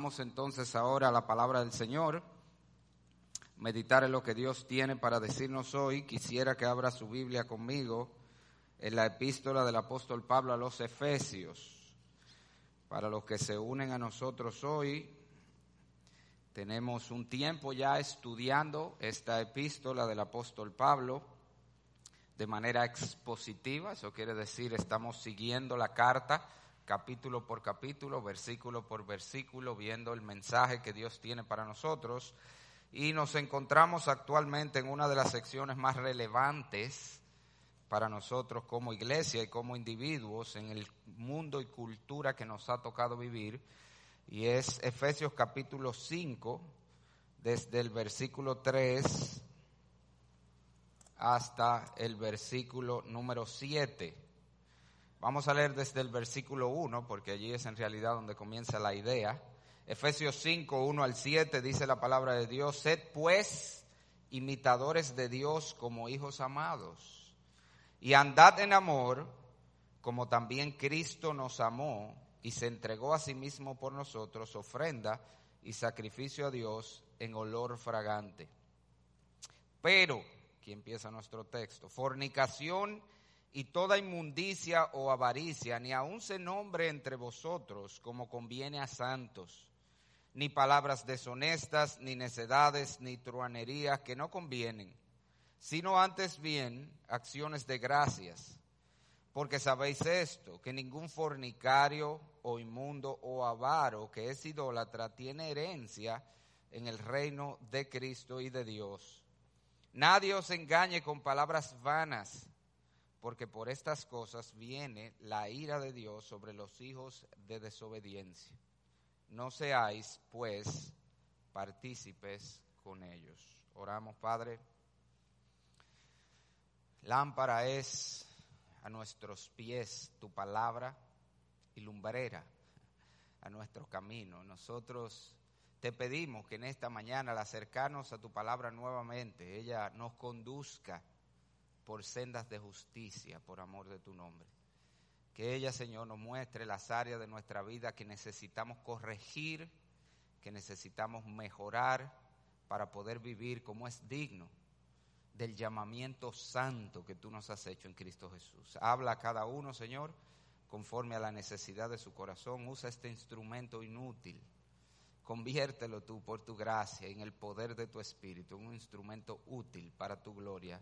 Vamos entonces ahora a la palabra del Señor, meditar en lo que Dios tiene para decirnos hoy. Quisiera que abra su Biblia conmigo en la epístola del apóstol Pablo a los Efesios. Para los que se unen a nosotros hoy, tenemos un tiempo ya estudiando esta epístola del apóstol Pablo de manera expositiva, eso quiere decir estamos siguiendo la carta capítulo por capítulo, versículo por versículo, viendo el mensaje que Dios tiene para nosotros. Y nos encontramos actualmente en una de las secciones más relevantes para nosotros como iglesia y como individuos en el mundo y cultura que nos ha tocado vivir. Y es Efesios capítulo 5, desde el versículo 3 hasta el versículo número 7. Vamos a leer desde el versículo 1, porque allí es en realidad donde comienza la idea. Efesios 5, 1 al 7 dice la palabra de Dios, sed pues imitadores de Dios como hijos amados, y andad en amor, como también Cristo nos amó y se entregó a sí mismo por nosotros, ofrenda y sacrificio a Dios en olor fragante. Pero, aquí empieza nuestro texto, fornicación y toda inmundicia o avaricia, ni aun se nombre entre vosotros como conviene a santos, ni palabras deshonestas, ni necedades, ni truanerías que no convienen, sino antes bien acciones de gracias. Porque sabéis esto, que ningún fornicario o inmundo o avaro que es idólatra tiene herencia en el reino de Cristo y de Dios. Nadie os engañe con palabras vanas porque por estas cosas viene la ira de Dios sobre los hijos de desobediencia. No seáis, pues, partícipes con ellos. Oramos, Padre. Lámpara es a nuestros pies tu palabra y lumbrera a nuestro camino. Nosotros te pedimos que en esta mañana al acercarnos a tu palabra nuevamente, ella nos conduzca por sendas de justicia, por amor de tu nombre. Que ella, Señor, nos muestre las áreas de nuestra vida que necesitamos corregir, que necesitamos mejorar para poder vivir como es digno del llamamiento santo que tú nos has hecho en Cristo Jesús. Habla a cada uno, Señor, conforme a la necesidad de su corazón. Usa este instrumento inútil. Conviértelo tú por tu gracia en el poder de tu Espíritu, un instrumento útil para tu gloria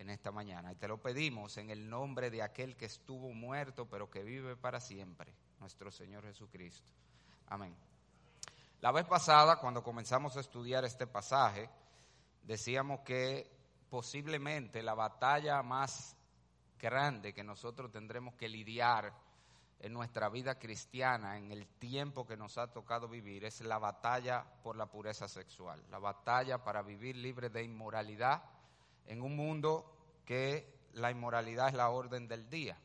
en esta mañana. Y te lo pedimos en el nombre de aquel que estuvo muerto, pero que vive para siempre, nuestro Señor Jesucristo. Amén. La vez pasada, cuando comenzamos a estudiar este pasaje, decíamos que posiblemente la batalla más grande que nosotros tendremos que lidiar en nuestra vida cristiana, en el tiempo que nos ha tocado vivir, es la batalla por la pureza sexual, la batalla para vivir libre de inmoralidad en un mundo que la inmoralidad es la orden del día.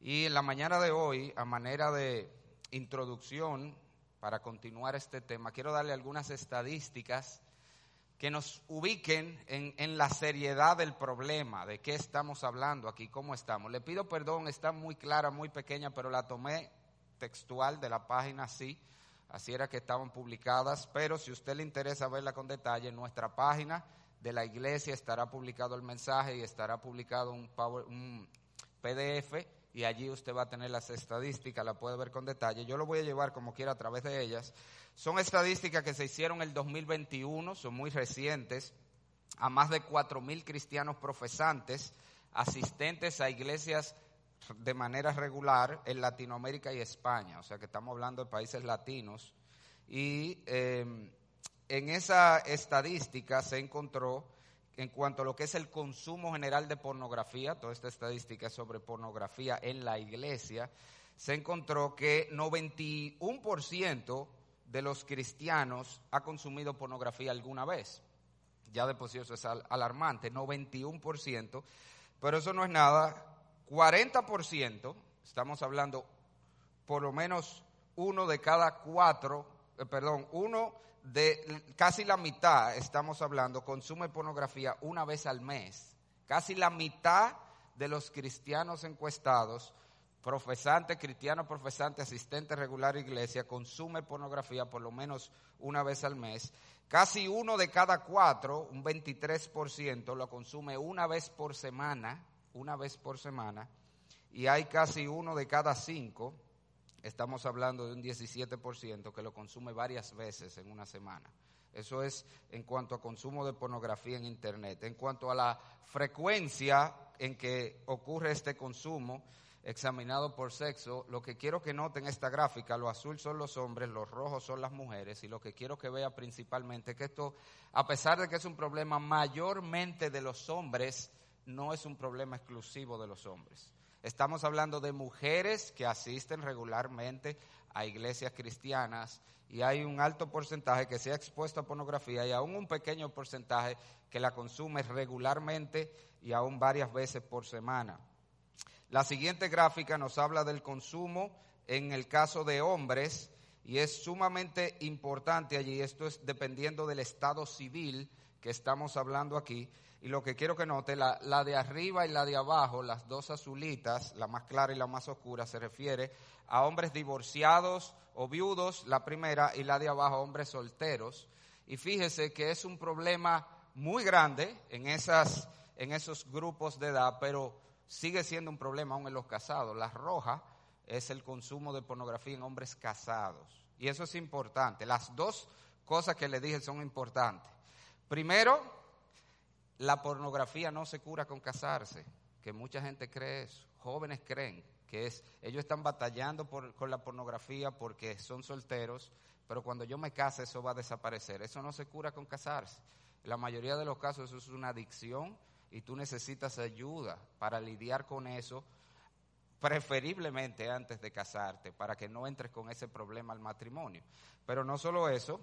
Y en la mañana de hoy, a manera de introducción, para continuar este tema, quiero darle algunas estadísticas que nos ubiquen en, la seriedad del problema, de qué estamos hablando aquí, cómo estamos. Le pido perdón, está muy clara, muy pequeña, pero la tomé textual de la página, sí, así era que estaban publicadas, pero si usted le interesa verla con detalle, en nuestra página de la iglesia estará publicado el mensaje y estará publicado un, un PDF y allí usted va a tener las estadísticas, la puede ver con detalle. Yo lo voy a llevar como quiera a través de ellas. Son estadísticas que se hicieron en el 2021, son muy recientes, a más de 4.000 cristianos profesantes, asistentes a iglesias de manera regular en Latinoamérica y España, o sea que estamos hablando de países latinos. Y eh, en esa estadística se encontró en cuanto a lo que es el consumo general de pornografía, toda esta estadística sobre pornografía en la iglesia, se encontró que 91% de los cristianos ha consumido pornografía alguna vez. Ya de por sí eso es alarmante, 91%, pero eso no es nada. 40%, estamos hablando por lo menos uno de cada cuatro, perdón, uno de casi la mitad, estamos hablando, consume pornografía una vez al mes. Casi la mitad de los cristianos encuestados profesante, cristiano profesante, asistente regular a iglesia, consume pornografía por lo menos una vez al mes. Casi uno de cada cuatro, un 23%, lo consume una vez por semana, una vez por semana. Y hay casi uno de cada cinco, estamos hablando de un 17%, que lo consume varias veces en una semana. Eso es en cuanto a consumo de pornografía en Internet. En cuanto a la frecuencia en que ocurre este consumo, examinado por sexo, lo que quiero que noten esta gráfica, lo azul son los hombres, los rojos son las mujeres, y lo que quiero que vea principalmente es que esto, a pesar de que es un problema mayormente de los hombres, no es un problema exclusivo de los hombres. Estamos hablando de mujeres que asisten regularmente a iglesias cristianas y hay un alto porcentaje que se ha expuesto a pornografía y aún un pequeño porcentaje que la consume regularmente y aún varias veces por semana. La siguiente gráfica nos habla del consumo en el caso de hombres y es sumamente importante allí, esto es dependiendo del estado civil que estamos hablando aquí. Y lo que quiero que note, la, la, de arriba y la de abajo, las dos azulitas, la más clara y la más oscura, se refiere a hombres divorciados o viudos, la primera, y la de abajo, hombres solteros. Y fíjese que es un problema muy grande en, esas, en esos grupos de edad, pero sigue siendo un problema aún en los casados. La roja es el consumo de pornografía en hombres casados. Y eso es importante. Las dos cosas que le dije son importantes. Primero, la pornografía no se cura con casarse, que mucha gente cree eso. Jóvenes creen que es, ellos están batallando con la pornografía porque son solteros, pero cuando yo me case eso va a desaparecer. Eso no se cura con casarse. La mayoría de los casos eso es una adicción y tú necesitas ayuda para lidiar con eso, preferiblemente antes de casarte, para que no entres con ese problema al matrimonio. Pero no solo eso,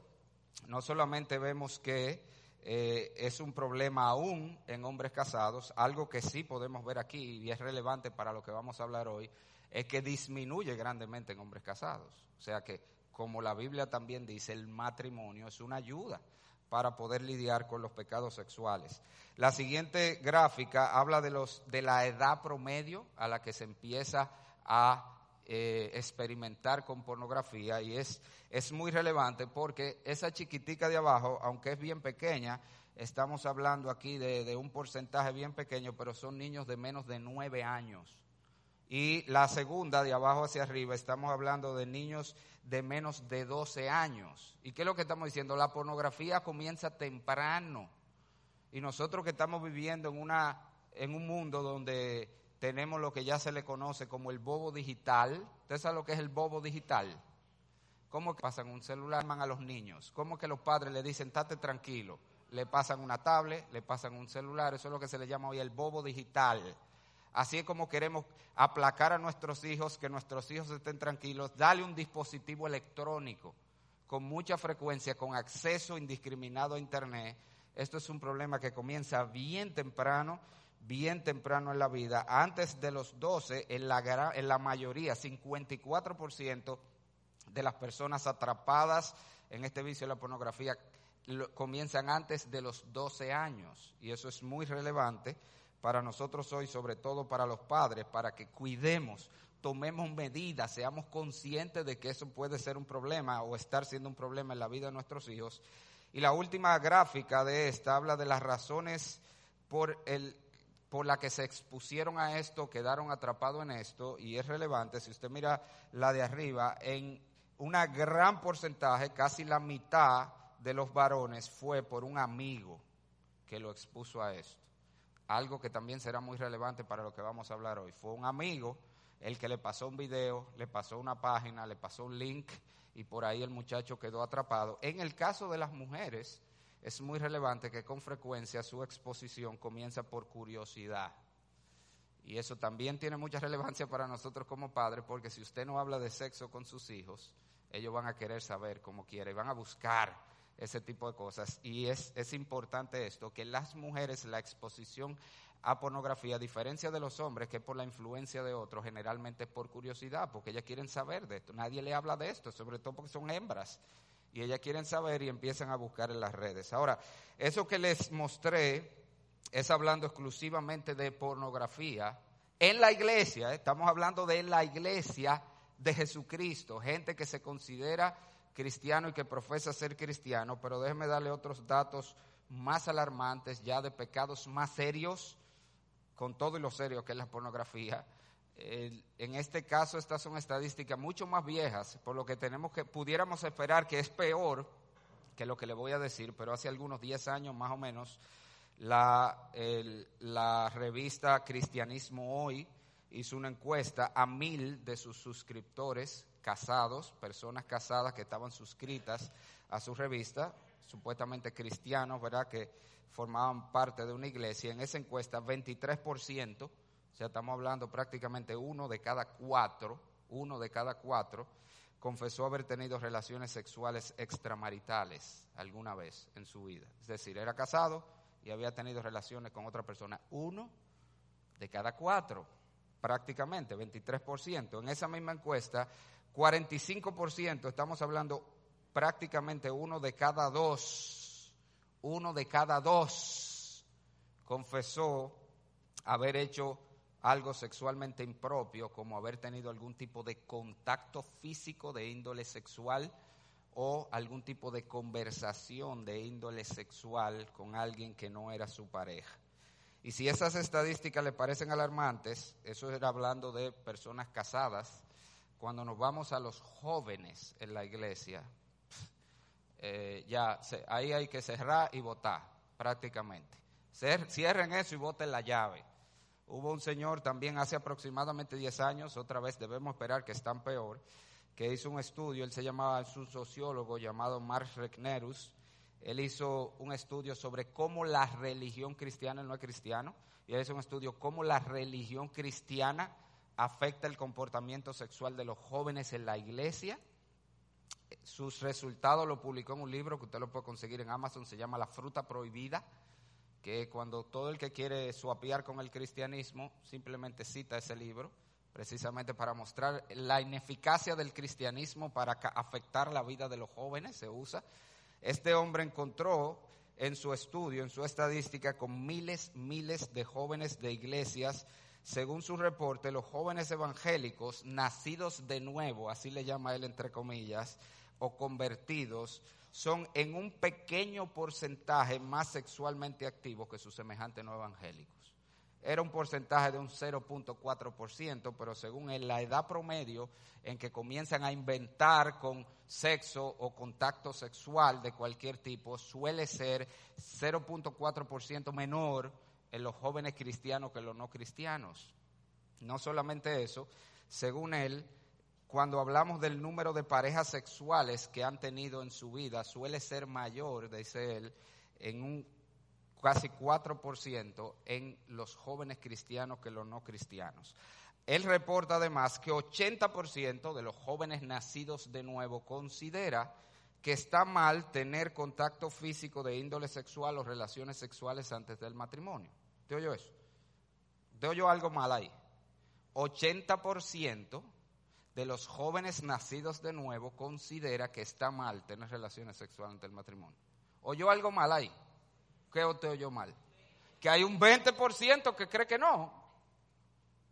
no solamente vemos que eh, es un problema aún en hombres casados, algo que sí podemos ver aquí y es relevante para lo que vamos a hablar hoy, es que disminuye grandemente en hombres casados. O sea que, como la Biblia también dice, el matrimonio es una ayuda para poder lidiar con los pecados sexuales. La siguiente gráfica habla de, los, de la edad promedio a la que se empieza a eh, experimentar con pornografía y es, es muy relevante porque esa chiquitica de abajo, aunque es bien pequeña, estamos hablando aquí de, de un porcentaje bien pequeño, pero son niños de menos de nueve años. Y la segunda, de abajo hacia arriba, estamos hablando de niños de menos de 12 años. ¿Y qué es lo que estamos diciendo? La pornografía comienza temprano. Y nosotros que estamos viviendo en, una, en un mundo donde tenemos lo que ya se le conoce como el bobo digital. ¿Usted sabe lo que es el bobo digital? ¿Cómo que pasan un celular a los niños? ¿Cómo que los padres le dicen, estate tranquilo? Le pasan una tablet, le pasan un celular, eso es lo que se le llama hoy el bobo digital. Así es como queremos aplacar a nuestros hijos, que nuestros hijos estén tranquilos, dale un dispositivo electrónico con mucha frecuencia, con acceso indiscriminado a Internet. Esto es un problema que comienza bien temprano, bien temprano en la vida. Antes de los 12, en la, en la mayoría, 54% de las personas atrapadas en este vicio de la pornografía comienzan antes de los 12 años. Y eso es muy relevante para nosotros hoy, sobre todo para los padres, para que cuidemos, tomemos medidas, seamos conscientes de que eso puede ser un problema o estar siendo un problema en la vida de nuestros hijos. Y la última gráfica de esta habla de las razones por el por la que se expusieron a esto, quedaron atrapados en esto, y es relevante, si usted mira la de arriba, en una gran porcentaje, casi la mitad de los varones fue por un amigo que lo expuso a esto algo que también será muy relevante para lo que vamos a hablar hoy. Fue un amigo el que le pasó un video, le pasó una página, le pasó un link y por ahí el muchacho quedó atrapado. En el caso de las mujeres, es muy relevante que con frecuencia su exposición comienza por curiosidad. Y eso también tiene mucha relevancia para nosotros como padres, porque si usted no habla de sexo con sus hijos, ellos van a querer saber cómo quiere y van a buscar ese tipo de cosas. Y es, es importante esto, que las mujeres la exposición a pornografía, a diferencia de los hombres, que por la influencia de otros, generalmente por curiosidad, porque ellas quieren saber de esto. Nadie le habla de esto, sobre todo porque son hembras. Y ellas quieren saber y empiezan a buscar en las redes. Ahora, eso que les mostré es hablando exclusivamente de pornografía en la iglesia, ¿eh? estamos hablando de la iglesia de Jesucristo, gente que se considera cristiano y que profesa ser cristiano, pero déjeme darle otros datos más alarmantes, ya de pecados más serios, con todo y lo serio que es la pornografía. En este caso, estas son estadísticas mucho más viejas, por lo que tenemos que, pudiéramos esperar que es peor que lo que le voy a decir, pero hace algunos 10 años más o menos, la, la revista Cristianismo Hoy hizo una encuesta a mil de sus suscriptores casados, personas casadas que estaban suscritas a su revista, supuestamente cristianos, ¿verdad? Que formaban parte de una iglesia. En esa encuesta, 23%, o sea, estamos hablando prácticamente uno de cada cuatro, uno de cada cuatro, confesó haber tenido relaciones sexuales extramaritales alguna vez en su vida. Es decir, era casado y había tenido relaciones con otra persona. Uno de cada cuatro, prácticamente, 23%. En esa misma encuesta, 45%, estamos hablando prácticamente uno de cada dos, uno de cada dos confesó haber hecho algo sexualmente impropio, como haber tenido algún tipo de contacto físico de índole sexual o algún tipo de conversación de índole sexual con alguien que no era su pareja. Y si esas estadísticas le parecen alarmantes, eso era hablando de personas casadas, cuando nos vamos a los jóvenes en la iglesia, eh, ya ahí hay que cerrar y votar prácticamente. Cierren eso y voten la llave. Hubo un señor también hace aproximadamente 10 años, otra vez debemos esperar que están peor, que hizo un estudio, él se llamaba, un sociólogo llamado Marx Regnerus, él hizo un estudio sobre cómo la religión cristiana, no es cristiano, y él hizo un estudio cómo la religión cristiana afecta el comportamiento sexual de los jóvenes en la iglesia. Sus resultados lo publicó en un libro que usted lo puede conseguir en Amazon, se llama La fruta prohibida, que cuando todo el que quiere suapiar con el cristianismo simplemente cita ese libro, precisamente para mostrar la ineficacia del cristianismo para afectar la vida de los jóvenes, se usa. Este hombre encontró en su estudio, en su estadística, con miles, miles de jóvenes de iglesias según su reporte, los jóvenes evangélicos nacidos de nuevo, así le llama él entre comillas, o convertidos, son en un pequeño porcentaje más sexualmente activos que sus semejantes no evangélicos. Era un porcentaje de un 0.4%, pero según él, la edad promedio en que comienzan a inventar con sexo o contacto sexual de cualquier tipo suele ser 0.4% menor en los jóvenes cristianos que los no cristianos. No solamente eso, según él, cuando hablamos del número de parejas sexuales que han tenido en su vida, suele ser mayor, dice él, en un casi 4% en los jóvenes cristianos que los no cristianos. Él reporta además que 80% de los jóvenes nacidos de nuevo considera que está mal tener contacto físico de índole sexual o relaciones sexuales antes del matrimonio. ¿Te oyó eso? ¿Te oyó algo mal ahí? 80% de los jóvenes nacidos de nuevo considera que está mal tener relaciones sexuales ante el matrimonio. ¿Oyó algo mal ahí? ¿Qué te oyó mal? Que hay un 20% que cree que no.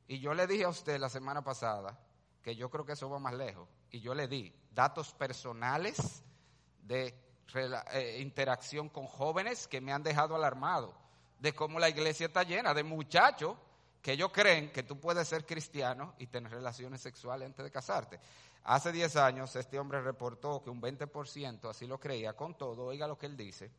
Y yo le dije a usted la semana pasada que yo creo que eso va más lejos. Y yo le di datos personales de eh, interacción con jóvenes que me han dejado alarmado de cómo la iglesia está llena de muchachos que ellos creen que tú puedes ser cristiano y tener relaciones sexuales antes de casarte. Hace 10 años este hombre reportó que un 20% así lo creía, con todo, oiga lo que él dice.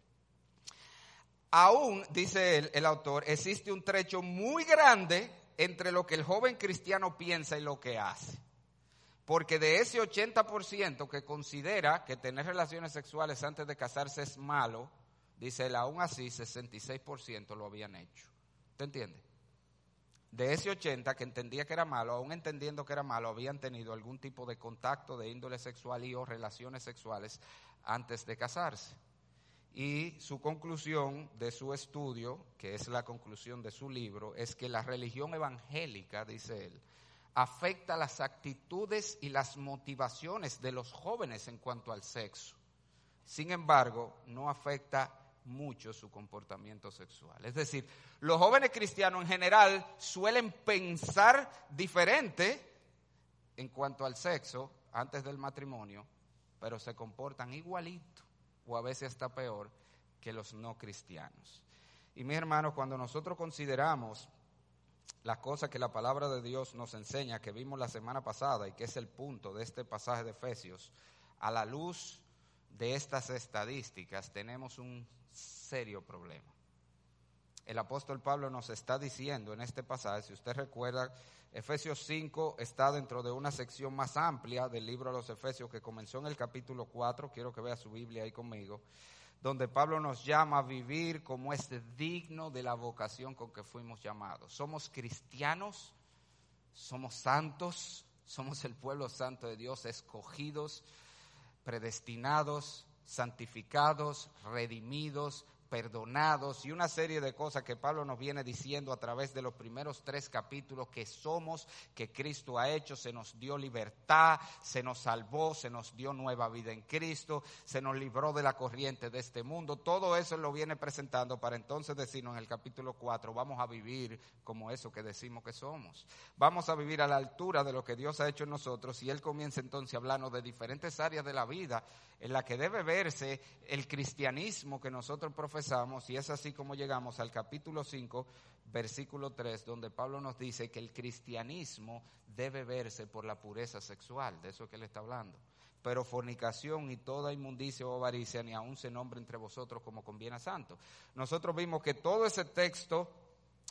Aún, dice él, el autor, existe un trecho muy grande entre lo que el joven cristiano piensa y lo que hace. Porque de ese 80% que considera que tener relaciones sexuales antes de casarse es malo, Dice él, aún así 66% lo habían hecho. ¿Te entiende? De ese 80 que entendía que era malo, aún entendiendo que era malo, habían tenido algún tipo de contacto de índole sexual y o relaciones sexuales antes de casarse. Y su conclusión de su estudio, que es la conclusión de su libro, es que la religión evangélica, dice él, afecta las actitudes y las motivaciones de los jóvenes en cuanto al sexo. Sin embargo, no afecta mucho su comportamiento sexual. Es decir, los jóvenes cristianos en general suelen pensar diferente en cuanto al sexo antes del matrimonio, pero se comportan igualito o a veces hasta peor que los no cristianos. Y mis hermanos, cuando nosotros consideramos las cosas que la palabra de Dios nos enseña, que vimos la semana pasada y que es el punto de este pasaje de Efesios, a la luz de estas estadísticas tenemos un serio problema. El apóstol Pablo nos está diciendo en este pasaje, si usted recuerda, Efesios 5 está dentro de una sección más amplia del libro de los Efesios que comenzó en el capítulo 4, quiero que vea su Biblia ahí conmigo, donde Pablo nos llama a vivir como es digno de la vocación con que fuimos llamados. Somos cristianos, somos santos, somos el pueblo santo de Dios, escogidos, predestinados, santificados, redimidos, perdonados y una serie de cosas que Pablo nos viene diciendo a través de los primeros tres capítulos que somos, que Cristo ha hecho, se nos dio libertad, se nos salvó, se nos dio nueva vida en Cristo, se nos libró de la corriente de este mundo. Todo eso lo viene presentando para entonces decirnos en el capítulo 4, vamos a vivir como eso que decimos que somos. Vamos a vivir a la altura de lo que Dios ha hecho en nosotros y Él comienza entonces a hablarnos de diferentes áreas de la vida en la que debe verse el cristianismo que nosotros profesamos, y es así como llegamos al capítulo 5, versículo 3, donde Pablo nos dice que el cristianismo debe verse por la pureza sexual, de eso que él está hablando. Pero fornicación y toda inmundicia o avaricia ni aún se nombre entre vosotros como conviene a santo. Nosotros vimos que todo ese texto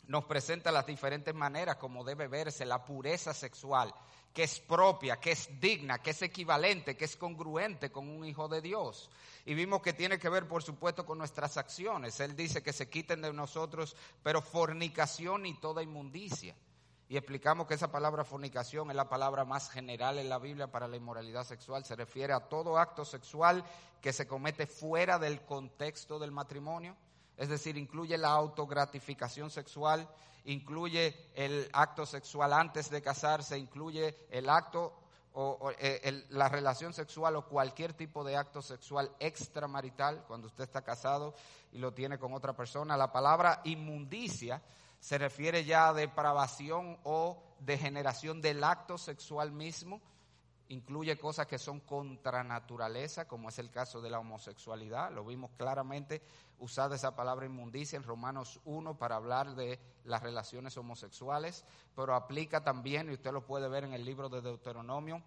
nos presenta las diferentes maneras como debe verse la pureza sexual que es propia, que es digna, que es equivalente, que es congruente con un hijo de Dios. Y vimos que tiene que ver, por supuesto, con nuestras acciones. Él dice que se quiten de nosotros, pero fornicación y toda inmundicia. Y explicamos que esa palabra fornicación es la palabra más general en la Biblia para la inmoralidad sexual. Se refiere a todo acto sexual que se comete fuera del contexto del matrimonio. Es decir, incluye la autogratificación sexual, incluye el acto sexual antes de casarse, incluye el acto o, eh, la relación sexual o cualquier tipo de acto sexual extramarital cuando usted está casado y lo tiene con otra persona. La palabra inmundicia se refiere ya a depravación o degeneración del acto sexual mismo incluye cosas que son contra naturaleza, como es el caso de la homosexualidad. Lo vimos claramente usada esa palabra inmundicia en Romanos 1 para hablar de las relaciones homosexuales, pero aplica también, y usted lo puede ver en el libro de Deuteronomio,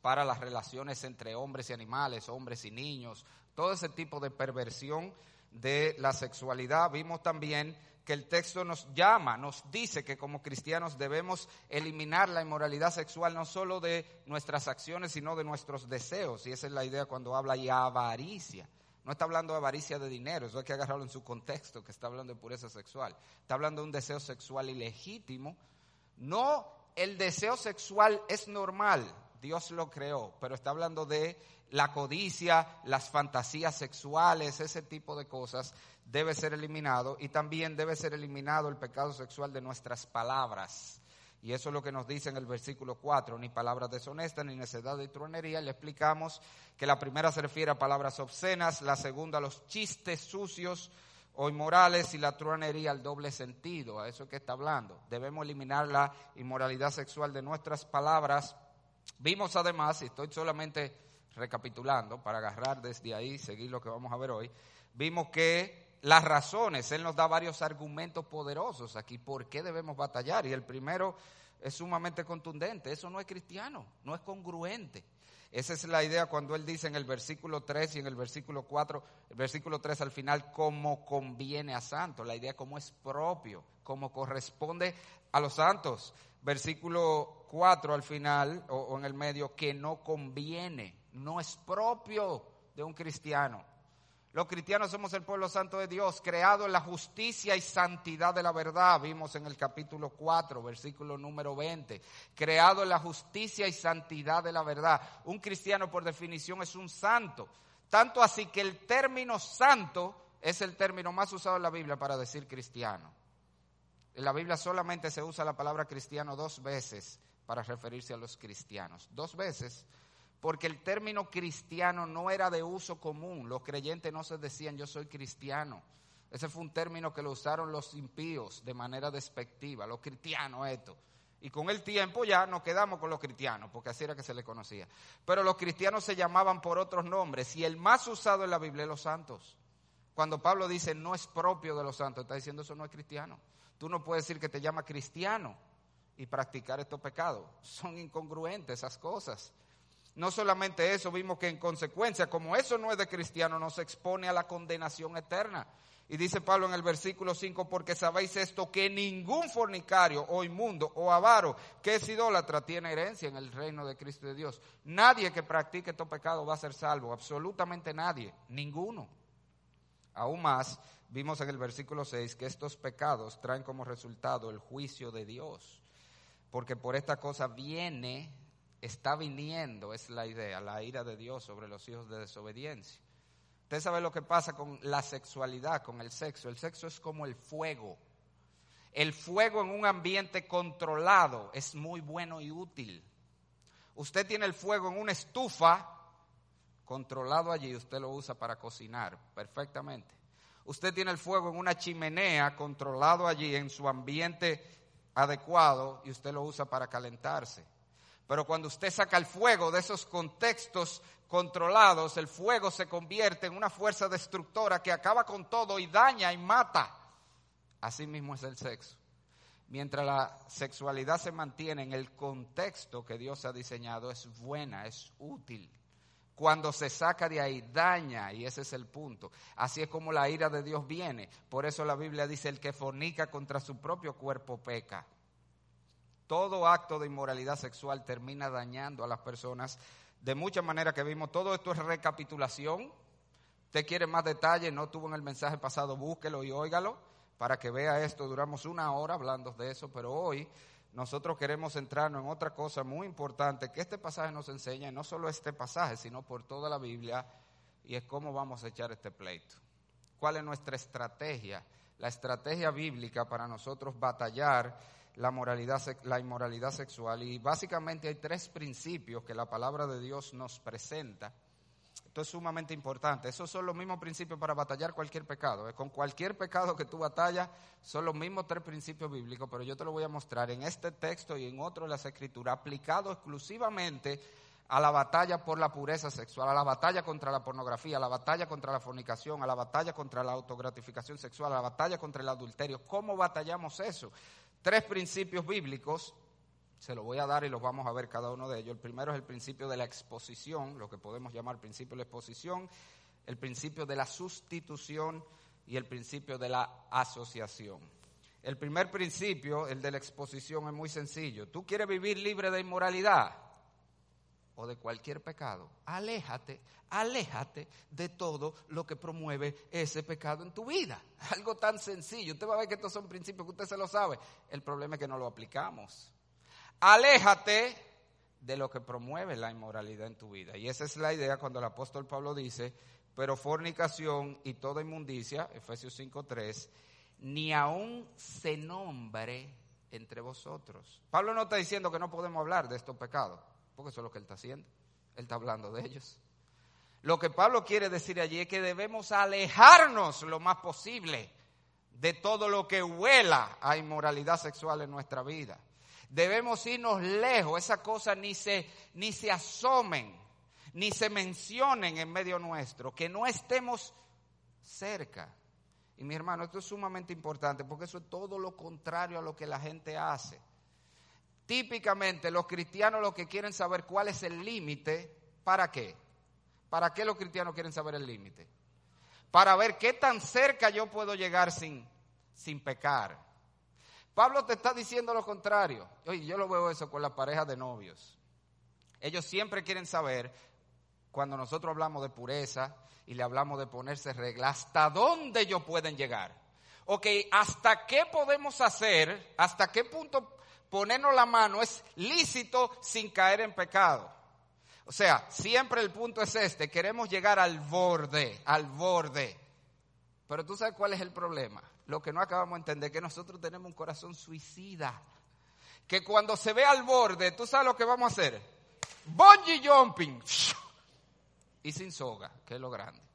para las relaciones entre hombres y animales, hombres y niños, todo ese tipo de perversión de la sexualidad. Vimos también que el texto nos llama, nos dice que como cristianos debemos eliminar la inmoralidad sexual no solo de nuestras acciones, sino de nuestros deseos. Y esa es la idea cuando habla de avaricia. No está hablando de avaricia de dinero, eso hay que agarrarlo en su contexto, que está hablando de pureza sexual. Está hablando de un deseo sexual ilegítimo. No, el deseo sexual es normal, Dios lo creó, pero está hablando de la codicia, las fantasías sexuales, ese tipo de cosas debe ser eliminado y también debe ser eliminado el pecado sexual de nuestras palabras. Y eso es lo que nos dice en el versículo 4, ni palabras deshonestas, ni necedad de truenería. Le explicamos que la primera se refiere a palabras obscenas, la segunda a los chistes sucios o inmorales y la truanería al doble sentido. A eso que está hablando. Debemos eliminar la inmoralidad sexual de nuestras palabras. Vimos además, y estoy solamente recapitulando para agarrar desde ahí, seguir lo que vamos a ver hoy, vimos que las razones, Él nos da varios argumentos poderosos aquí, por qué debemos batallar. Y el primero es sumamente contundente, eso no es cristiano, no es congruente. Esa es la idea cuando Él dice en el versículo 3 y en el versículo 4, el versículo 3 al final, cómo conviene a santos, la idea cómo es propio, cómo corresponde a los santos. Versículo 4 al final, o en el medio, que no conviene, no es propio de un cristiano. Los cristianos somos el pueblo santo de Dios, creado en la justicia y santidad de la verdad. Vimos en el capítulo 4, versículo número 20. Creado en la justicia y santidad de la verdad. Un cristiano por definición es un santo. Tanto así que el término santo es el término más usado en la Biblia para decir cristiano. En la Biblia solamente se usa la palabra cristiano dos veces para referirse a los cristianos. Dos veces porque el término cristiano no era de uso común. Los creyentes no se decían yo soy cristiano. Ese fue un término que lo usaron los impíos de manera despectiva, los cristianos esto. Y con el tiempo ya nos quedamos con los cristianos, porque así era que se le conocía. Pero los cristianos se llamaban por otros nombres y el más usado en la Biblia es los santos. Cuando Pablo dice no es propio de los santos, está diciendo eso no es cristiano. Tú no puedes decir que te llama cristiano y practicar estos pecados. Son incongruentes esas cosas. No solamente eso, vimos que en consecuencia, como eso no es de cristiano, nos expone a la condenación eterna. Y dice Pablo en el versículo 5, porque sabéis esto, que ningún fornicario o inmundo o avaro que es idólatra tiene herencia en el reino de Cristo de Dios. Nadie que practique estos pecados va a ser salvo, absolutamente nadie, ninguno. Aún más, vimos en el versículo 6 que estos pecados traen como resultado el juicio de Dios, porque por esta cosa viene está viniendo, es la idea, la ira de Dios sobre los hijos de desobediencia. Usted sabe lo que pasa con la sexualidad, con el sexo. El sexo es como el fuego. El fuego en un ambiente controlado es muy bueno y útil. Usted tiene el fuego en una estufa controlado allí, usted lo usa para cocinar perfectamente. Usted tiene el fuego en una chimenea controlado allí en su ambiente adecuado y usted lo usa para calentarse. Pero cuando usted saca el fuego de esos contextos controlados, el fuego se convierte en una fuerza destructora que acaba con todo y daña y mata. Así mismo es el sexo. Mientras la sexualidad se mantiene en el contexto que Dios ha diseñado, es buena, es útil. Cuando se saca de ahí, daña, y ese es el punto. Así es como la ira de Dios viene. Por eso la Biblia dice, el que fornica contra su propio cuerpo peca. Todo acto de inmoralidad sexual termina dañando a las personas de muchas maneras que vimos. Todo esto es recapitulación. Usted quiere más detalles, no tuvo en el mensaje pasado, búsquelo y óigalo para que vea esto. Duramos una hora hablando de eso, pero hoy nosotros queremos centrarnos en otra cosa muy importante que este pasaje nos enseña, no solo este pasaje, sino por toda la Biblia, y es cómo vamos a echar este pleito. ¿Cuál es nuestra estrategia? La estrategia bíblica para nosotros batallar la, moralidad, la inmoralidad sexual. Y básicamente hay tres principios que la palabra de Dios nos presenta. Esto es sumamente importante. Esos son los mismos principios para batallar cualquier pecado. ¿eh? Con cualquier pecado que tú batallas, son los mismos tres principios bíblicos, pero yo te lo voy a mostrar en este texto y en otro de las escrituras, aplicado exclusivamente a la batalla por la pureza sexual, a la batalla contra la pornografía, a la batalla contra la fornicación, a la batalla contra la autogratificación sexual, a la batalla contra el adulterio. ¿Cómo batallamos eso? Tres principios bíblicos, se los voy a dar y los vamos a ver cada uno de ellos. El primero es el principio de la exposición, lo que podemos llamar principio de la exposición, el principio de la sustitución y el principio de la asociación. El primer principio, el de la exposición, es muy sencillo. Tú quieres vivir libre de inmoralidad o de cualquier pecado. Aléjate, aléjate de todo lo que promueve ese pecado en tu vida. Algo tan sencillo. Usted va a ver que estos son principios que usted se lo sabe. El problema es que no lo aplicamos. Aléjate de lo que promueve la inmoralidad en tu vida. Y esa es la idea cuando el apóstol Pablo dice, pero fornicación y toda inmundicia, Efesios 5.3, ni aún se nombre entre vosotros. Pablo no está diciendo que no podemos hablar de estos pecados, porque eso es lo que él está haciendo. Él está hablando de ellos. Lo que Pablo quiere decir allí es que debemos alejarnos lo más posible de todo lo que huela a inmoralidad sexual en nuestra vida. Debemos irnos lejos, esas cosas ni se, ni se asomen, ni se mencionen en medio nuestro, que no estemos cerca. Y mi hermano, esto es sumamente importante porque eso es todo lo contrario a lo que la gente hace. Típicamente los cristianos lo que quieren saber cuál es el límite, ¿para qué? ¿Para qué los cristianos quieren saber el límite? Para ver qué tan cerca yo puedo llegar sin, sin pecar. Pablo te está diciendo lo contrario. Oye, yo lo veo eso con las parejas de novios. Ellos siempre quieren saber, cuando nosotros hablamos de pureza y le hablamos de ponerse reglas, hasta dónde ellos pueden llegar. Ok, hasta qué podemos hacer, hasta qué punto ponernos la mano es lícito sin caer en pecado. O sea, siempre el punto es este, queremos llegar al borde, al borde. Pero tú sabes cuál es el problema. Lo que no acabamos de entender, que nosotros tenemos un corazón suicida. Que cuando se ve al borde, tú sabes lo que vamos a hacer. bungee jumping y sin soga, que es lo grande.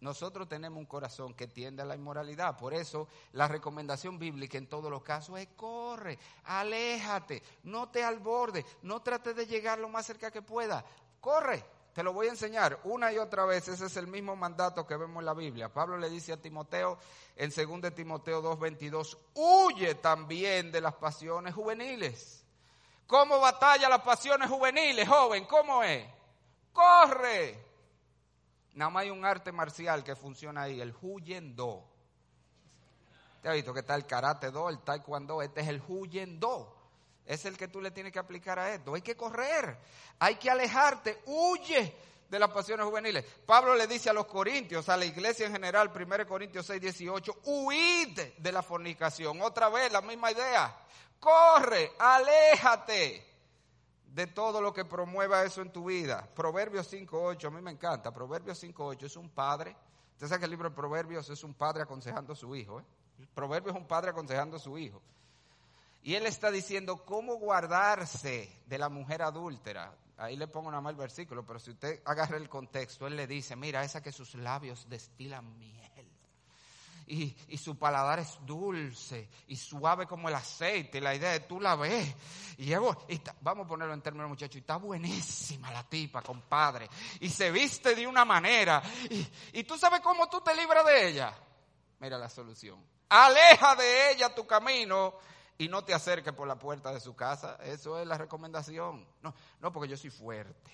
Nosotros tenemos un corazón que tiende a la inmoralidad. Por eso la recomendación bíblica en todos los casos es corre, aléjate, no te alborde, no trate de llegar lo más cerca que pueda. Corre, te lo voy a enseñar una y otra vez. Ese es el mismo mandato que vemos en la Biblia. Pablo le dice a Timoteo en 2 Timoteo 2:22, huye también de las pasiones juveniles. ¿Cómo batalla las pasiones juveniles, joven? ¿Cómo es? Corre, Nada más hay un arte marcial que funciona ahí, el huyendo. ¿Te has visto que está el karate do, el taekwondo? Este es el huyendo. Es el que tú le tienes que aplicar a esto. Hay que correr, hay que alejarte, huye de las pasiones juveniles. Pablo le dice a los corintios, a la iglesia en general, 1 Corintios 6, 18, huid de la fornicación. Otra vez, la misma idea. Corre, aléjate de todo lo que promueva eso en tu vida. Proverbios 5.8, a mí me encanta. Proverbios 5.8 es un padre. Usted sabe que el libro de Proverbios es un padre aconsejando a su hijo. ¿eh? Proverbios es un padre aconsejando a su hijo. Y él está diciendo cómo guardarse de la mujer adúltera. Ahí le pongo nada más el versículo, pero si usted agarra el contexto, él le dice, mira, esa que sus labios destilan miel y, su paladar es dulce y suave como el aceite. La idea de tú la ves. Y, vamos a ponerlo en términos, muchachos, y está buenísima la tipa, compadre. Y se viste de una manera. Y, y tú sabes cómo tú te libras de ella. Mira la solución. Aleja de ella tu camino y no te acerques por la puerta de su casa. Eso es la recomendación. No, no porque yo soy fuerte.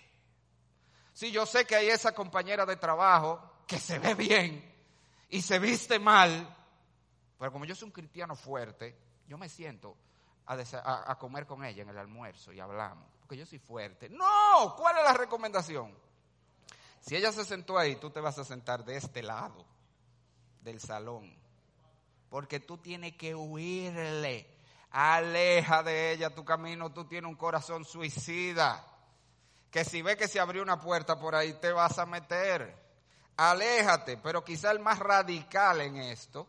Si yo sé que hay esa compañera de trabajo que se ve bien, y se mal, pero como yo soy un cristiano fuerte, yo me siento a, comer con ella en el almuerzo y hablamos, porque yo soy fuerte. No, ¿cuál es la recomendación? Si ella se sentó ahí, tú te vas a sentar de este lado del salón, porque tú tienes que huirle. Aleja de ella tu camino, tú tienes un corazón suicida, que si ve que se abrió una puerta por ahí, te vas a meter aléjate, pero quizá el más radical en esto,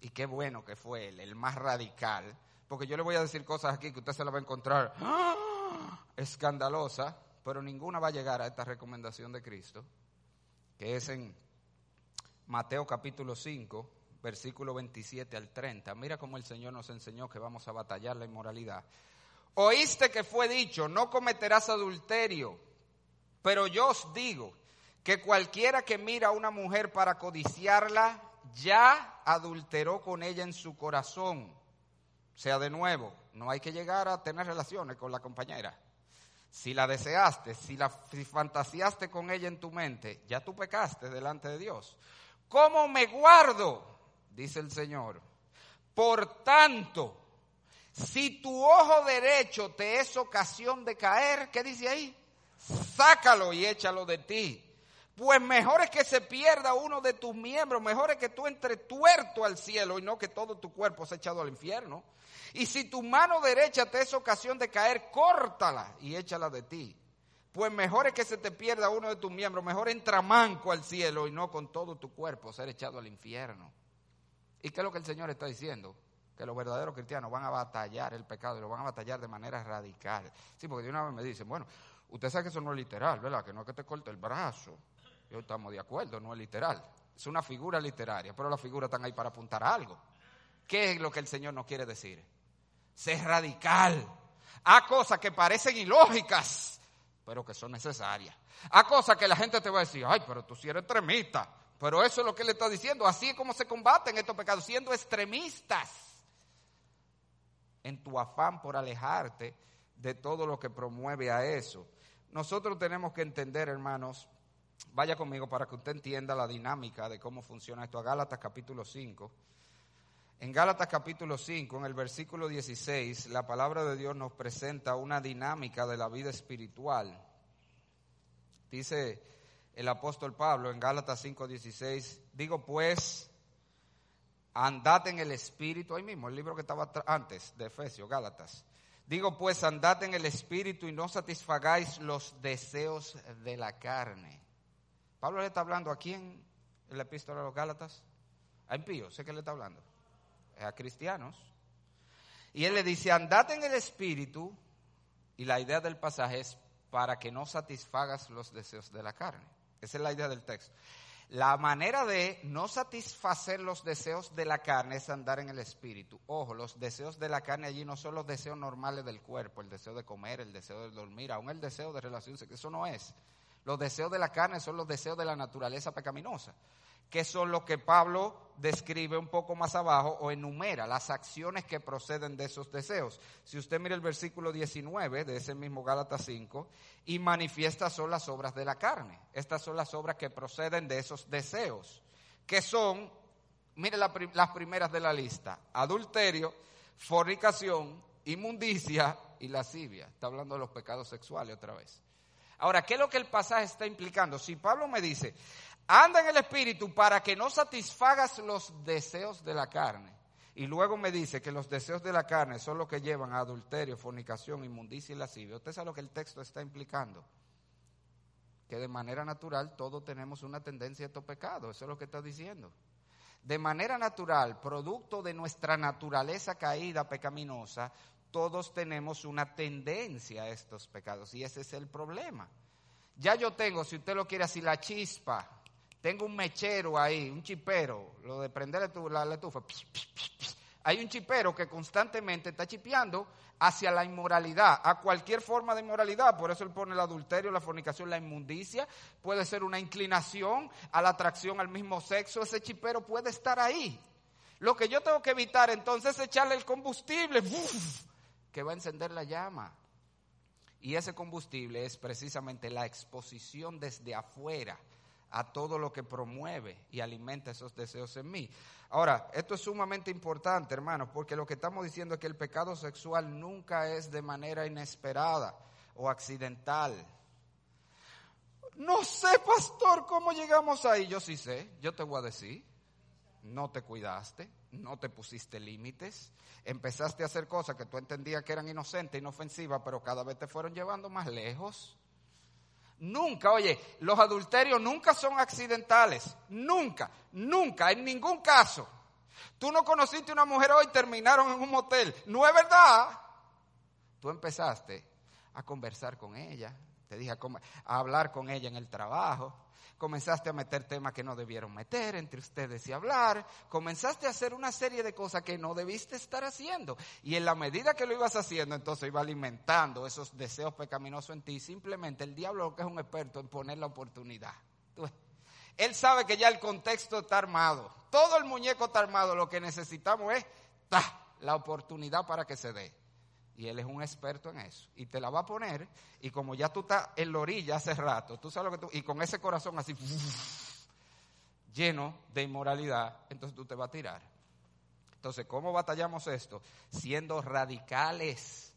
y qué bueno que fue él, el más radical, porque yo le voy a decir cosas aquí que usted se la va a encontrar ¡ah! escandalosa, pero ninguna va a llegar a esta recomendación de Cristo, que es en Mateo capítulo 5, versículo 27 al 30. Mira cómo el Señor nos enseñó que vamos a batallar la inmoralidad. Oíste que fue dicho, no cometerás adulterio, pero yo os digo que cualquiera que mira a una mujer para codiciarla, ya adulteró con ella en su corazón. O sea, de nuevo, no hay que llegar a tener relaciones con la compañera. Si la deseaste, si la fantaseaste con ella en tu mente, ya tú pecaste delante de Dios. ¿Cómo me guardo? Dice el Señor. Por tanto, si tu ojo derecho te es ocasión de caer, ¿qué dice ahí? Sácalo y échalo de ti pues mejor es que se pierda uno de tus miembros, mejor es que tú entres tuerto al cielo y no que todo tu cuerpo se echado al infierno. Y si tu mano derecha te es ocasión de caer, córtala y échala de ti. Pues mejor es que se te pierda uno de tus miembros, mejor entra manco al cielo y no con todo tu cuerpo ser echado al infierno. ¿Y qué es lo que el Señor está diciendo? Que los verdaderos cristianos van a batallar el pecado y lo van a batallar de manera radical. Sí, porque de una vez me dicen, bueno, usted sabe que eso no es literal, ¿verdad? Que no es que te corte el brazo yo estamos de acuerdo, no es literal. Es una figura literaria, pero las figuras están ahí para apuntar a algo. ¿Qué es lo que el Señor nos quiere decir? Ser radical. A cosas que parecen ilógicas, pero que son necesarias. A cosas que la gente te va a decir, ay, pero tú sí eres extremista. Pero eso es lo que él está diciendo. Así es como se combaten estos pecados, siendo extremistas. En tu afán por alejarte de todo lo que promueve a eso. Nosotros tenemos que entender, hermanos, Vaya conmigo para que usted entienda la dinámica de cómo funciona esto. A Gálatas capítulo 5. En Gálatas capítulo 5, en el versículo 16, la palabra de Dios nos presenta una dinámica de la vida espiritual. Dice el apóstol Pablo en Gálatas 5, 16, digo pues, andad en el espíritu, ahí mismo, el libro que estaba antes de Efesios, Gálatas. Digo pues, andad en el espíritu y no satisfagáis los deseos de la carne. Pablo le está hablando a quién en la epístola de los Gálatas? A impíos, sé que le está hablando. A cristianos. Y él le dice, andad en el espíritu Y la idea del pasaje es para que no satisfagas los deseos de la carne. Esa es la idea del texto. La manera de no satisfacer los deseos de la carne es andar en el espíritu. Ojo, los deseos de la carne allí no son los deseos normales del cuerpo, el deseo de comer, el deseo de dormir, aún el deseo de relación eso no es. Los deseos de la carne son los deseos de la naturaleza pecaminosa que son los que Pablo describe un poco más abajo o enumera las acciones que proceden de esos deseos. Si usted mira el versículo 19 de ese mismo Gálatas 5, y manifiestas son las obras de la carne. Estas son las obras que proceden de esos deseos, que son, mire las primeras de la lista, adulterio, fornicación, inmundicia y lascivia. Está hablando de los pecados sexuales otra vez. Ahora, ¿qué es lo que el pasaje está implicando? Si Pablo me dice, anda en el Espíritu para que no satisfagas los deseos de la carne. Y luego me dice que los deseos de la carne son los que llevan a adulterio, fornicación, inmundicia y lascivia. Usted sabe lo que el texto está implicando. Que de manera natural todos tenemos una tendencia a estos pecados. Eso es lo que está diciendo. De manera natural, producto de nuestra naturaleza caída pecaminosa, todos tenemos una tendencia a estos pecados. Y ese es el problema. Ya yo tengo, si usted lo quiere así, la chispa tengo un mechero ahí, un chipero, lo de prender la, estufa. Hay un chipero que constantemente está chipeando hacia la inmoralidad, a cualquier forma de inmoralidad. Por eso él pone el adulterio, la fornicación, la inmundicia. Puede ser una inclinación a la atracción al mismo sexo. Ese chipero puede estar ahí. Lo que yo tengo que evitar entonces es echarle el combustible que va a encender la llama. Y ese combustible es precisamente la exposición desde afuera a todo lo que promueve y alimenta esos deseos en mí. Ahora, esto es sumamente importante, hermanos, porque lo que estamos diciendo es que el pecado sexual nunca es de manera inesperada o accidental. No sé, pastor, cómo llegamos ahí. Yo sí sé, yo te voy a decir. No te cuidaste, no te pusiste límites, empezaste a hacer cosas que tú entendías que eran inocentes, inofensivas, pero cada vez te fueron llevando más lejos. Nunca, oye, los adulterios nunca son accidentales. Nunca, nunca, en ningún caso. Tú no conociste una mujer hoy terminaron en un motel. No es verdad. Tú empezaste a conversar con ella, te dije a, hablar con ella en el trabajo, comenzaste a meter temas que no debieron meter entre ustedes y hablar, comenzaste a hacer una serie de cosas que no debiste estar haciendo. Y en la medida que lo ibas haciendo, entonces iba alimentando esos deseos pecaminosos en ti. Simplemente el diablo que es un experto en poner la oportunidad. Él sabe que ya el contexto está armado. Todo el muñeco está armado. Lo que necesitamos es la oportunidad para que se dé. Y él es un experto en eso. Y te la va a poner. Y como ya tú estás en la orilla hace rato, tú sabes lo que tú. Y con ese corazón así, lleno de inmoralidad, entonces tú te vas a tirar. Entonces, ¿cómo batallamos esto? Siendo radicales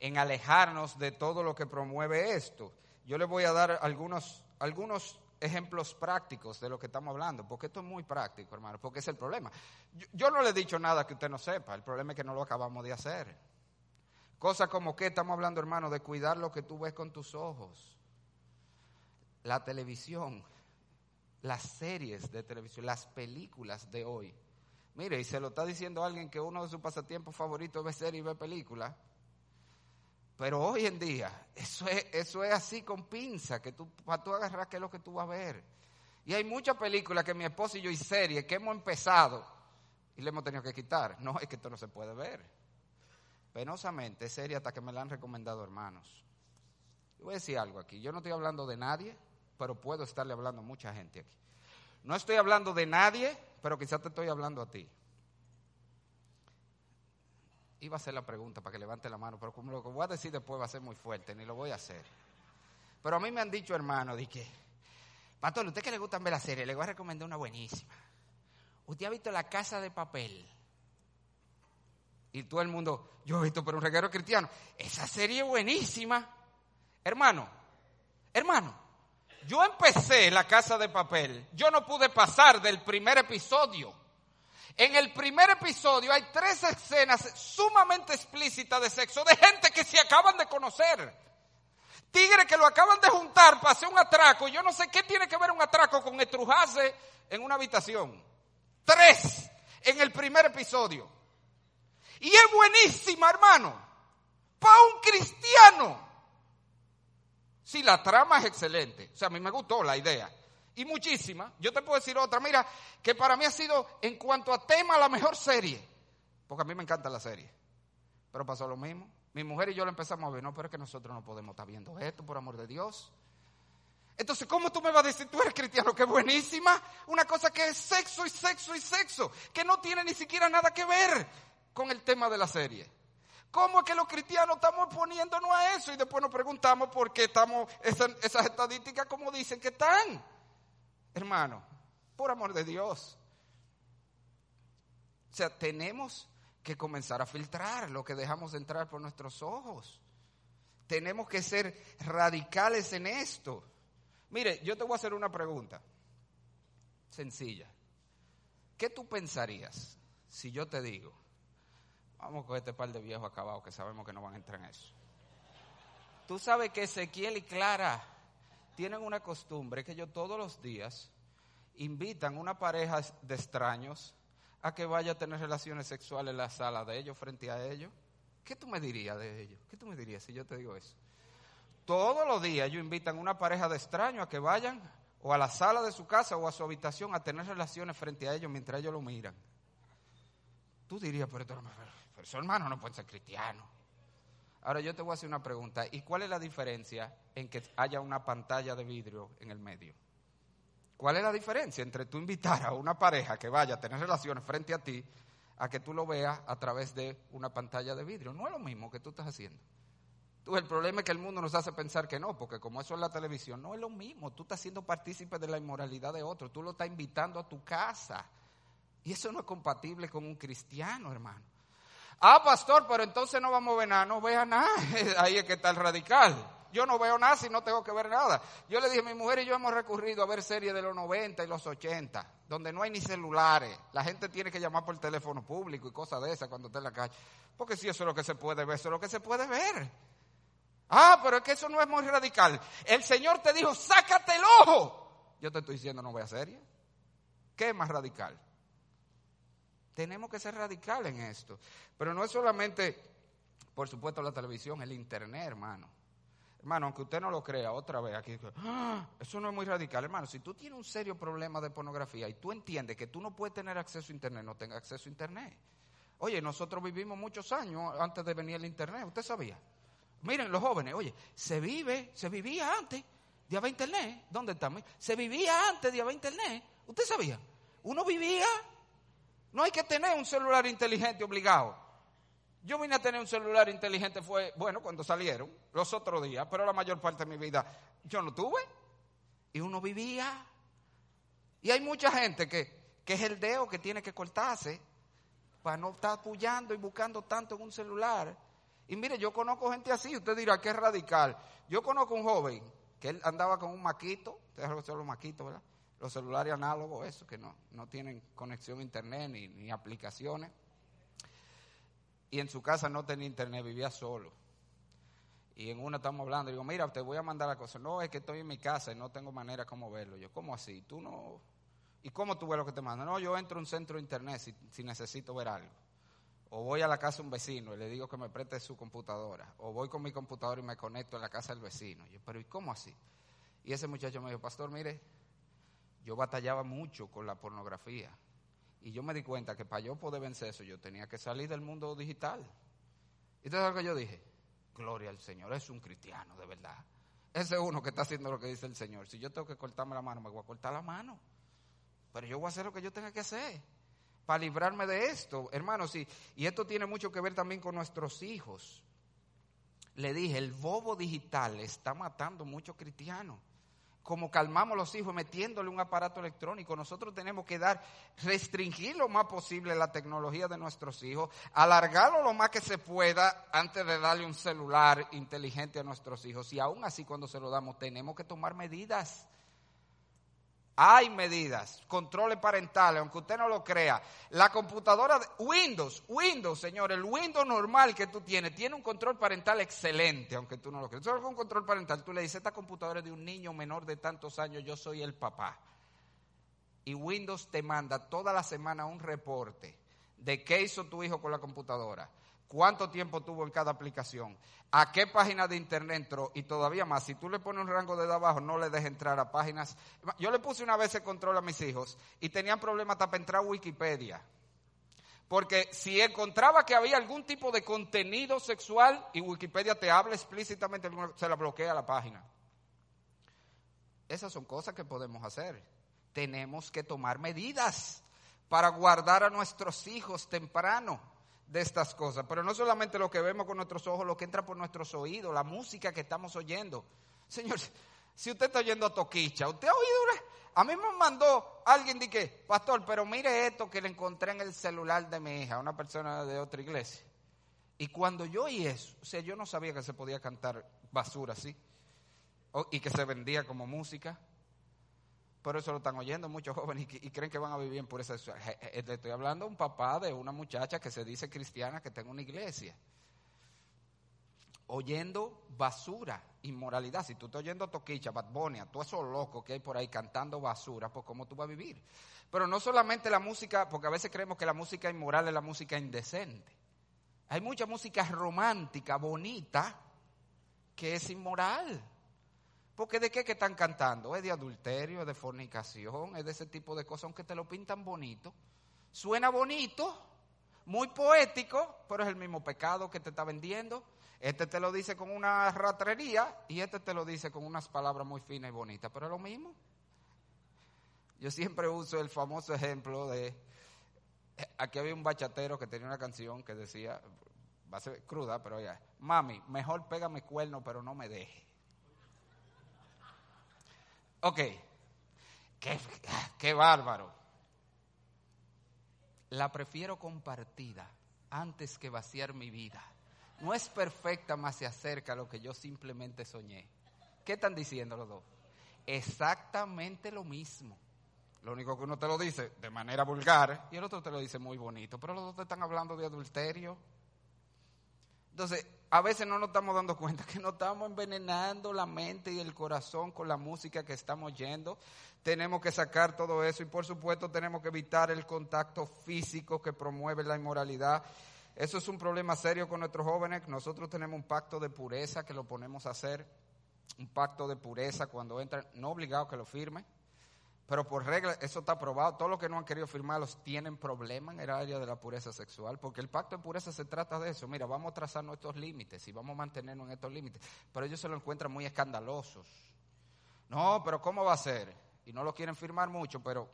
en alejarnos de todo lo que promueve esto. Yo les voy a dar algunos, algunos ejemplos prácticos de lo que estamos hablando, porque esto es muy práctico, hermano, porque es el problema. Yo, yo no le he dicho nada que usted no sepa, el problema es que no lo acabamos de hacer. Cosas como que estamos hablando, hermano, de cuidar lo que tú ves con tus ojos. La televisión, las series de televisión, las películas de hoy. Mire, y se lo está diciendo alguien que uno de sus pasatiempos favoritos es ver series y ver películas. Pero hoy en día, eso es, eso es así con pinza, que tú, para tú agarrar qué es lo que tú vas a ver. Y hay muchas películas que mi esposo y yo y series que hemos empezado y le hemos tenido que quitar. No, es que esto no se puede ver penosamente seria hasta que me la han recomendado hermanos. Yo voy a decir algo aquí. Yo no estoy hablando de nadie, pero puedo estarle hablando a mucha gente aquí. No estoy hablando de nadie, pero quizás te estoy hablando a ti. Iba a hacer la pregunta para que levante la mano, pero como lo que voy a decir después va a ser muy fuerte, ni lo voy a hacer. Pero a mí me han dicho, hermano, de que, Pastor, ¿usted que le gusta ver la serie? Le voy a recomendar una buenísima. ¿Usted ha visto La Casa de Papel? Y todo el mundo, yo he visto por un reguero cristiano, esa serie buenísima. Hermano, hermano, yo empecé La Casa de Papel, yo no pude pasar del primer episodio. En el primer episodio hay tres escenas sumamente explícitas de sexo de gente que se acaban de conocer. Tigres que lo acaban de juntar para hacer un atraco. Yo no sé qué tiene que ver un atraco con estrujarse en una habitación. Tres en el primer episodio. Y es buenísima, hermano. Para un cristiano. Sí, la trama es excelente. O sea, a mí me gustó la idea. Y muchísima. Yo te puedo decir otra. Mira, que para mí ha sido, en cuanto a tema, la mejor serie. Porque a mí me encanta la serie. Pero pasó lo mismo. Mi mujer y yo la empezamos a ver. No, pero es que nosotros no podemos estar viendo esto, por amor de Dios. Entonces, ¿cómo tú me vas a decir, tú eres cristiano? ¡Qué buenísima! Una cosa que es sexo y sexo y sexo, que no tiene ni siquiera nada que ver con el tema de la serie. ¿Cómo es que los cristianos estamos poniéndonos a eso? Y después nos preguntamos por qué estamos, esas, esas estadísticas como dicen que están. Hermano, por amor de Dios. O sea, tenemos que comenzar a filtrar lo que dejamos entrar por nuestros ojos. Tenemos que ser radicales en esto. Mire, yo te voy a hacer una pregunta sencilla. ¿Qué tú pensarías si yo te digo, vamos con este par de viejos acabados que sabemos que no van a entrar en eso? Tú sabes que Ezequiel y Clara tienen una costumbre que ellos todos los días invitan a una pareja de extraños a que vaya a tener relaciones sexuales en la sala de ellos, frente a ellos. ¿Qué tú me dirías de ellos? ¿Qué tú me dirías si yo te digo eso? Todos los días ellos invitan a una pareja de extraños a que vayan o a la sala de su casa o a su habitación a tener relaciones frente a ellos mientras ellos lo miran. Tú dirías, pero, pero, pero esos hermanos no pueden ser cristianos. Ahora yo te voy a hacer una pregunta. ¿Y cuál es la diferencia en que haya una pantalla de vidrio en el medio? ¿Cuál es la diferencia entre tú invitar a una pareja que vaya a tener relaciones frente a ti a que tú lo veas a través de una pantalla de vidrio? No es lo mismo que tú estás haciendo el problema es que el mundo nos hace pensar que no, porque como eso es la televisión, no es lo mismo. Tú estás siendo partícipe de la inmoralidad de otro, tú lo estás invitando a tu casa. Y eso no es compatible con un cristiano, hermano. Ah, pastor, pero entonces no vamos a ver nada, no vea nada. Ahí es que está el radical. Yo no veo nada si no tengo que ver nada. Yo le dije, mi mujer y yo hemos recurrido a ver series de los 90 y los 80, donde no hay ni celulares. La gente tiene que llamar por teléfono público y cosas de esas cuando está en la calle. Porque si eso es lo que se puede ver, eso es lo que se puede ver. Ah, pero es que eso no es muy radical. El Señor te dijo, sácate el ojo. Yo te estoy diciendo, no voy a serie. ¿Qué es más radical? Tenemos que ser radicales en esto. Pero no es solamente, por supuesto, la televisión, el internet, hermano. Hermano, aunque usted no lo crea, otra vez aquí, ah, eso no es muy radical, hermano. Si tú tienes un serio problema de pornografía y tú entiendes que tú no puedes tener acceso a internet, no tengas acceso a internet. Oye, nosotros vivimos muchos años antes de venir el internet, ¿usted sabía? Miren los jóvenes, oye, se vive, se vivía antes de haber internet. ¿Dónde estamos? Se vivía antes de haber internet. ¿Usted sabía? Uno vivía. No hay que tener un celular inteligente obligado. Yo vine a tener un celular inteligente fue, bueno, cuando salieron, los otros días, pero la mayor parte de mi vida yo no tuve. Y uno vivía. Y hay mucha gente que, que es el dedo que tiene que cortarse para no estar apoyando y buscando tanto en un celular y mire, yo conozco gente así, usted dirá que es radical. Yo conozco un joven que él andaba con un maquito, ustedes saben los maquitos, ¿verdad? Los celulares análogos, eso, que no, no tienen conexión a internet ni, ni aplicaciones. Y en su casa no tenía internet, vivía solo. Y en una estamos hablando, digo, mira, te voy a mandar la cosa. No, es que estoy en mi casa y no tengo manera como verlo. Yo, ¿cómo así? Tú no. ¿Y cómo tú ves lo que te mando? No, yo entro a un centro de internet si, si necesito ver algo. O voy a la casa de un vecino y le digo que me preste su computadora. O voy con mi computadora y me conecto en la casa del vecino. yo, pero ¿y cómo así? Y ese muchacho me dijo, pastor, mire, yo batallaba mucho con la pornografía. Y yo me di cuenta que para yo poder vencer eso, yo tenía que salir del mundo digital. Y entonces lo que yo dije, gloria al Señor, es un cristiano, de verdad. Ese es uno que está haciendo lo que dice el Señor. Si yo tengo que cortarme la mano, me voy a cortar la mano. Pero yo voy a hacer lo que yo tenga que hacer para librarme de esto, hermanos. Y, y esto tiene mucho que ver también con nuestros hijos. Le dije, el bobo digital está matando muchos cristianos. Como calmamos los hijos metiéndole un aparato electrónico, nosotros tenemos que dar, restringir lo más posible la tecnología de nuestros hijos, alargarlo lo más que se pueda antes de darle un celular inteligente a nuestros hijos. Y aún así cuando se lo damos tenemos que tomar medidas hay medidas, controles parentales, aunque usted no lo crea. La computadora, Windows, Windows, señor, el Windows normal que tú tienes, tiene un control parental excelente, aunque tú no lo creas. Solo con control parental, tú le dices, esta computadora es de un niño menor de tantos años, yo soy el papá. Y Windows te manda toda la semana un reporte de qué hizo tu hijo con la computadora cuánto tiempo tuvo en cada aplicación, a qué página de internet entró y todavía más, si tú le pones un rango de abajo, no le dejes entrar a páginas. Yo le puse una vez el control a mis hijos y tenían problemas hasta para entrar a Wikipedia. Porque si encontraba que había algún tipo de contenido sexual y Wikipedia te habla explícitamente, se la bloquea la página. Esas son cosas que podemos hacer. Tenemos que tomar medidas para guardar a nuestros hijos temprano de estas cosas. Pero no solamente lo que vemos con nuestros ojos, lo que entra por nuestros oídos, la música que estamos oyendo. Señor, si usted está oyendo a Toquicha, usted ha oído A mí me mandó alguien de pastor, pero mire esto que le encontré en el celular de mi hija, una persona de otra iglesia. Y cuando yo oí eso, o sea, yo no sabía que se podía cantar basura así, y que se vendía como música. Por eso lo están oyendo muchos jóvenes y, creen que van a vivir en pureza Le estoy hablando a un papá de una muchacha que se dice cristiana que en una iglesia. Oyendo basura, inmoralidad. Si tú estás oyendo Toquicha, Bad Bunny, tú esos locos que hay por ahí cantando basura, pues ¿cómo tú vas a vivir? Pero no solamente la música, porque a veces creemos que la música inmoral es la música indecente. Hay mucha música romántica, bonita, que es inmoral. Porque de qué que están cantando? Es de adulterio, es de fornicación, es de ese tipo de cosas, aunque te lo pintan bonito. Suena bonito, muy poético, pero es el mismo pecado que te está vendiendo. Este te lo dice con una ratrería y este te lo dice con unas palabras muy finas y bonitas, pero es lo mismo. Yo siempre uso el famoso ejemplo de, aquí había un bachatero que tenía una canción que decía, va a ser cruda, pero ya, mami, mejor pégame cuerno, pero no me deje. Ok, qué, bárbaro. La prefiero compartida antes que vaciar mi vida. No es perfecta, más se acerca a lo que yo simplemente soñé. ¿Qué están diciendo los dos? Exactamente lo mismo. Lo único que uno te lo dice de manera vulgar y el otro te lo dice muy bonito, pero los dos te están hablando de adulterio. Entonces, a veces no nos estamos dando cuenta que nos estamos envenenando la mente y el corazón con la música que estamos oyendo. Tenemos que sacar todo eso y por supuesto tenemos que evitar el contacto físico que promueve la inmoralidad. Eso es un problema serio con nuestros jóvenes. Nosotros tenemos un pacto de pureza que lo ponemos a hacer. Un pacto de pureza cuando entran, no obligado que lo firmen, pero por regla, eso está probado. Todos los que no han querido firmarlos tienen problemas en el área de la pureza sexual, porque el pacto de pureza se trata de eso. Mira, vamos a trazar nuestros límites y vamos a mantenernos en estos límites. Pero ellos se lo encuentran muy escandalosos. No, pero ¿cómo va a ser? Y no lo quieren firmar mucho, pero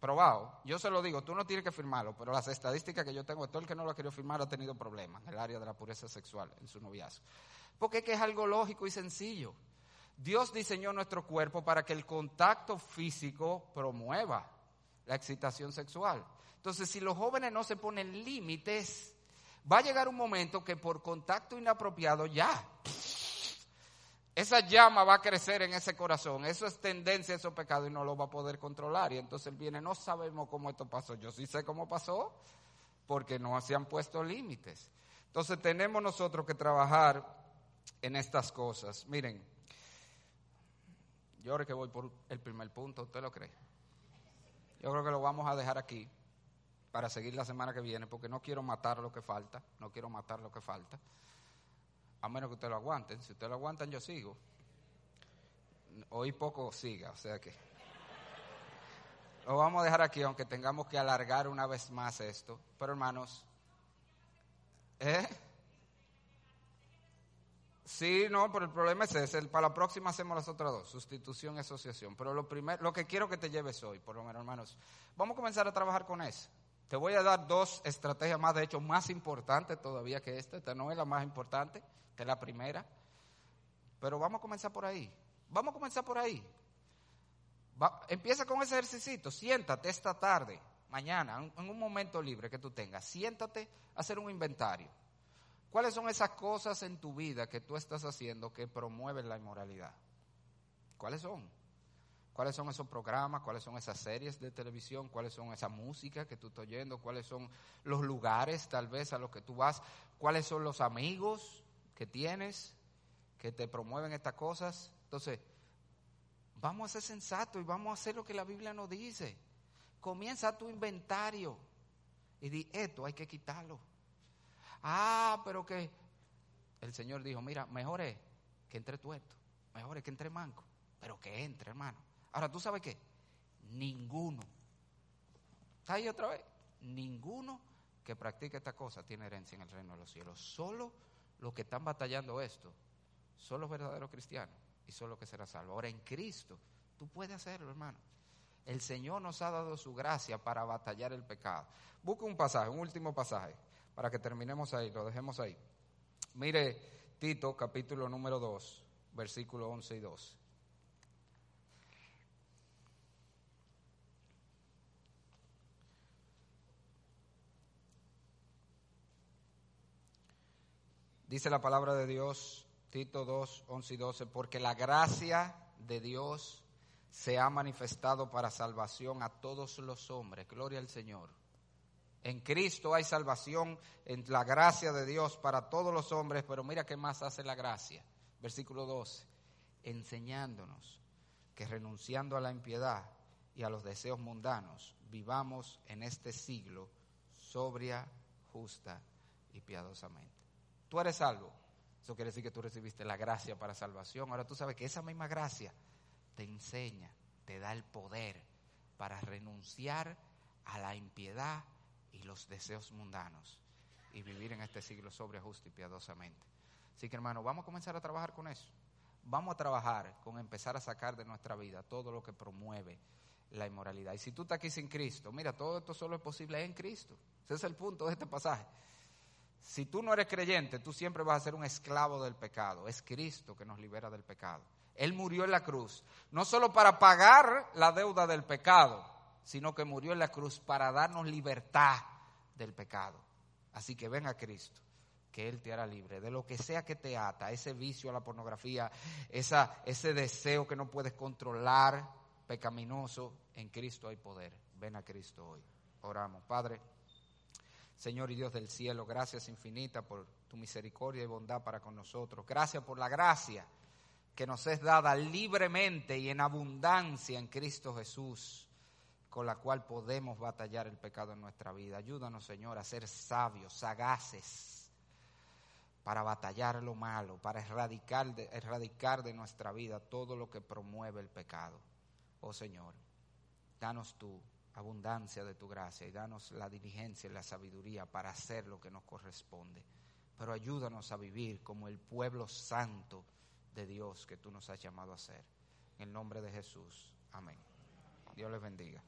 probado. Yo se lo digo, tú no tienes que firmarlo, pero las estadísticas que yo tengo, todo el que no lo ha querido firmar ha tenido problemas en el área de la pureza sexual, en su noviazgo. Porque es que es algo lógico y sencillo. Dios diseñó nuestro cuerpo para que el contacto físico promueva la excitación sexual. Entonces, si los jóvenes no se ponen límites, va a llegar un momento que por contacto inapropiado ya, esa llama va a crecer en ese corazón. Eso es tendencia, eso es pecado y no lo va a poder controlar. Y entonces viene, no sabemos cómo esto pasó. Yo sí sé cómo pasó, porque no se han puesto límites. Entonces tenemos nosotros que trabajar en estas cosas. Miren, yo ahora que voy por el primer punto, ¿usted lo cree? Yo creo que lo vamos a dejar aquí para seguir la semana que viene, porque no quiero matar lo que falta, no quiero matar lo que falta, a menos que usted lo aguanten. Si usted lo aguantan, yo sigo. Hoy poco siga, o sea que lo vamos a dejar aquí, aunque tengamos que alargar una vez más esto. Pero hermanos, ¿eh? Sí, no, pero el problema es ese. Para la próxima hacemos las otras dos, sustitución y asociación. Pero lo, primero, lo que quiero que te lleves hoy, por lo menos, hermanos, vamos a comenzar a trabajar con eso. Te voy a dar dos estrategias más, de hecho, más importantes todavía que esta. Esta no es la más importante, que es la primera. Pero vamos a comenzar por ahí. Vamos a comenzar por ahí. empieza con ese ejercicio. Siéntate esta tarde, mañana, en un momento libre que tú tengas. Siéntate a hacer un inventario ¿Cuáles son esas cosas en tu vida que tú estás haciendo que promueven la inmoralidad? ¿Cuáles son? ¿Cuáles son esos programas? ¿Cuáles son esas series de televisión? ¿Cuáles son esa música que tú estás oyendo? ¿Cuáles son los lugares tal vez a los que tú vas? ¿Cuáles son los amigos que tienes que te promueven estas cosas? Entonces, vamos a ser sensatos y vamos a hacer lo que la Biblia nos dice. Comienza tu inventario y di, esto hay que quitarlo Ah, pero que el Señor dijo, mira, mejor es que entre tuerto, mejor es que entre manco, pero que entre, hermano. Ahora, ¿tú sabes qué? Ninguno. ¿Está ahí otra vez? Ninguno que practique esta cosa tiene herencia en el reino de los cielos. Solo los que están batallando esto son los verdaderos cristianos y son los que serán salvos. Ahora, en Cristo, tú puedes hacerlo, hermano. El Señor nos ha dado su gracia para batallar el pecado. Busca un pasaje, un último pasaje, para que terminemos ahí, lo dejemos ahí. Mire Tito, capítulo número 2, versículo 11 y 12. Dice la palabra de Dios, Tito 2, 11 y 12, porque la gracia de Dios se ha manifestado para salvación a todos los hombres. Gloria al Señor. En Cristo hay salvación, en la gracia de Dios para todos los hombres, pero mira qué más hace la gracia. Versículo 12, enseñándonos que renunciando a la impiedad y a los deseos mundanos, vivamos en este siglo sobria, justa y piadosamente. Tú eres salvo. Eso quiere decir que tú recibiste la gracia para salvación. Ahora tú sabes que esa misma gracia te enseña, te da el poder para renunciar a la impiedad y los deseos mundanos y vivir en este siglo sobre justo y piadosamente. Así que hermano, vamos a comenzar a trabajar con eso. Vamos a trabajar con empezar a sacar de nuestra vida todo lo que promueve la inmoralidad. Y si tú estás aquí sin Cristo, mira, todo esto solo es posible en Cristo. Ese es el punto de este pasaje. Si tú no eres creyente, tú siempre vas a ser un esclavo del pecado. Es Cristo que nos libera del pecado. Él murió en la cruz, no solo para pagar la deuda del pecado, sino que murió en la cruz para darnos libertad del pecado. Así que ven a Cristo, que Él te hará libre de lo que sea que te ata, ese vicio a la pornografía, esa, ese deseo que no puedes controlar, pecaminoso, en Cristo hay poder. Ven a Cristo hoy. Oramos, Padre. Señor y Dios del cielo, gracias infinita por tu misericordia y bondad para con nosotros. Gracias por la gracia que nos es dada libremente y en abundancia en Cristo Jesús, con la cual podemos batallar el pecado en nuestra vida. Ayúdanos, Señor, a ser sabios, sagaces, para batallar lo malo, para erradicar de, erradicar de nuestra vida todo lo que promueve el pecado. Oh Señor, danos tu abundancia de tu gracia y danos la diligencia y la sabiduría para hacer lo que nos corresponde. Pero ayúdanos a vivir como el pueblo santo de Dios que tú nos has llamado a ser. En el nombre de Jesús. Amén. Dios les bendiga.